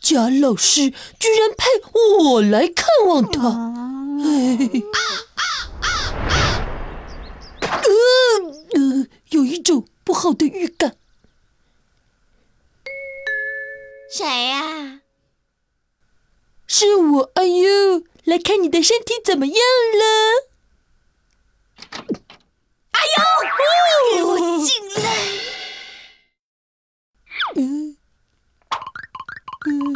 贾老师居然派我来看望他，哎，呃呃，有一种不好的预感。谁呀？是我，哎呦，来看你的身体怎么样了？哎呦，给我进来！嗯，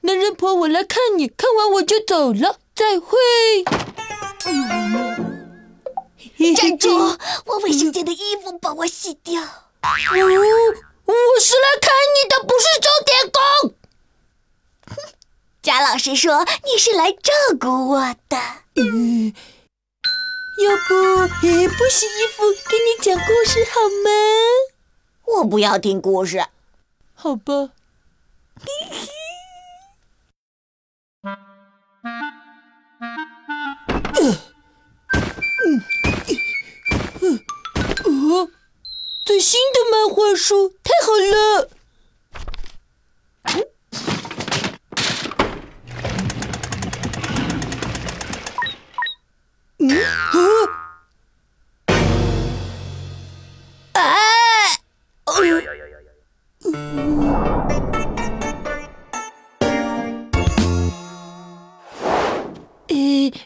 男人婆，我来看你，看完我就走了，再会。站住！我卫生间的衣服帮我洗掉。哦，我是来看你的，不是钟点工。贾老师说你是来照顾我的。嗯，要不不洗衣服，给你讲故事好吗？我不要听故事。好吧。嗯最新的漫画书，太好了。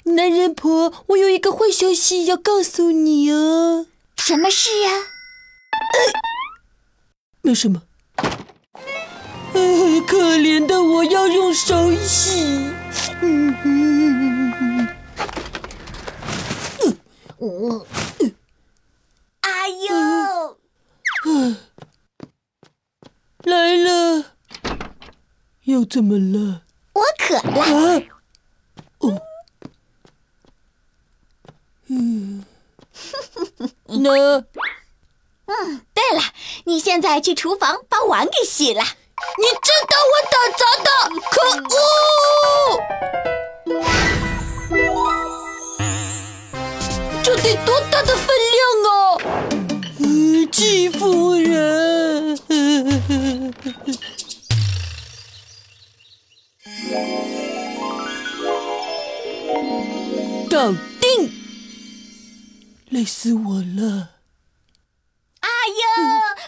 男人婆，我有一个坏消息要告诉你哦。什么事呀？没什么。可怜的我要用手洗。嗯嗯嗯哎呦！来了。又怎么了？我渴了。哦。嗯，那，嗯，对了，你现在去厨房把碗给洗了。你知道我打杂的，可恶！这得多大的分量啊！嗯季夫人，搞定。累死我了！哎呦，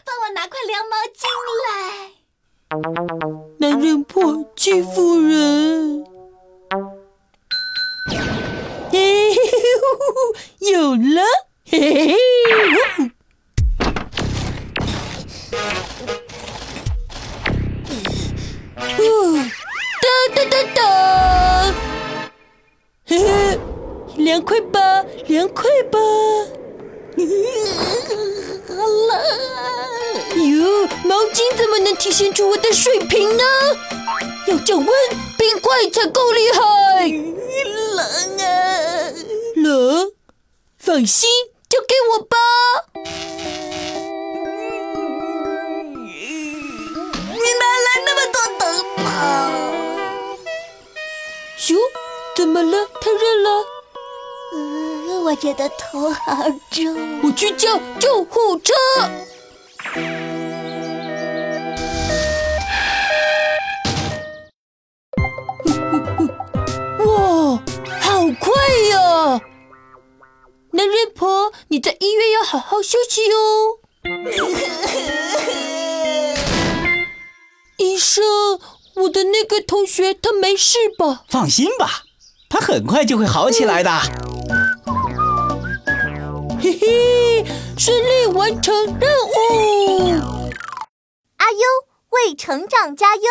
帮我拿块凉毛巾来。男人婆欺负人。嘿嘿嘿，有了！嘿嘿嘿。哒哒哒哒。嘿嘿，凉快吧？凉快吧？好冷！哟，毛巾怎么能体现出我的水平呢？要降温，冰块才够厉害。冷啊！冷？放心，交给我吧。你哪来那么多灯泡？哟，怎么了？太热了？我觉得头好重，我去叫救护车。哇，好快呀！男人婆，你在医院要好好休息哦。医生，我的那个同学他没事吧？放心吧，他很快就会好起来的。嘿，顺利完成任务！阿优为成长加油。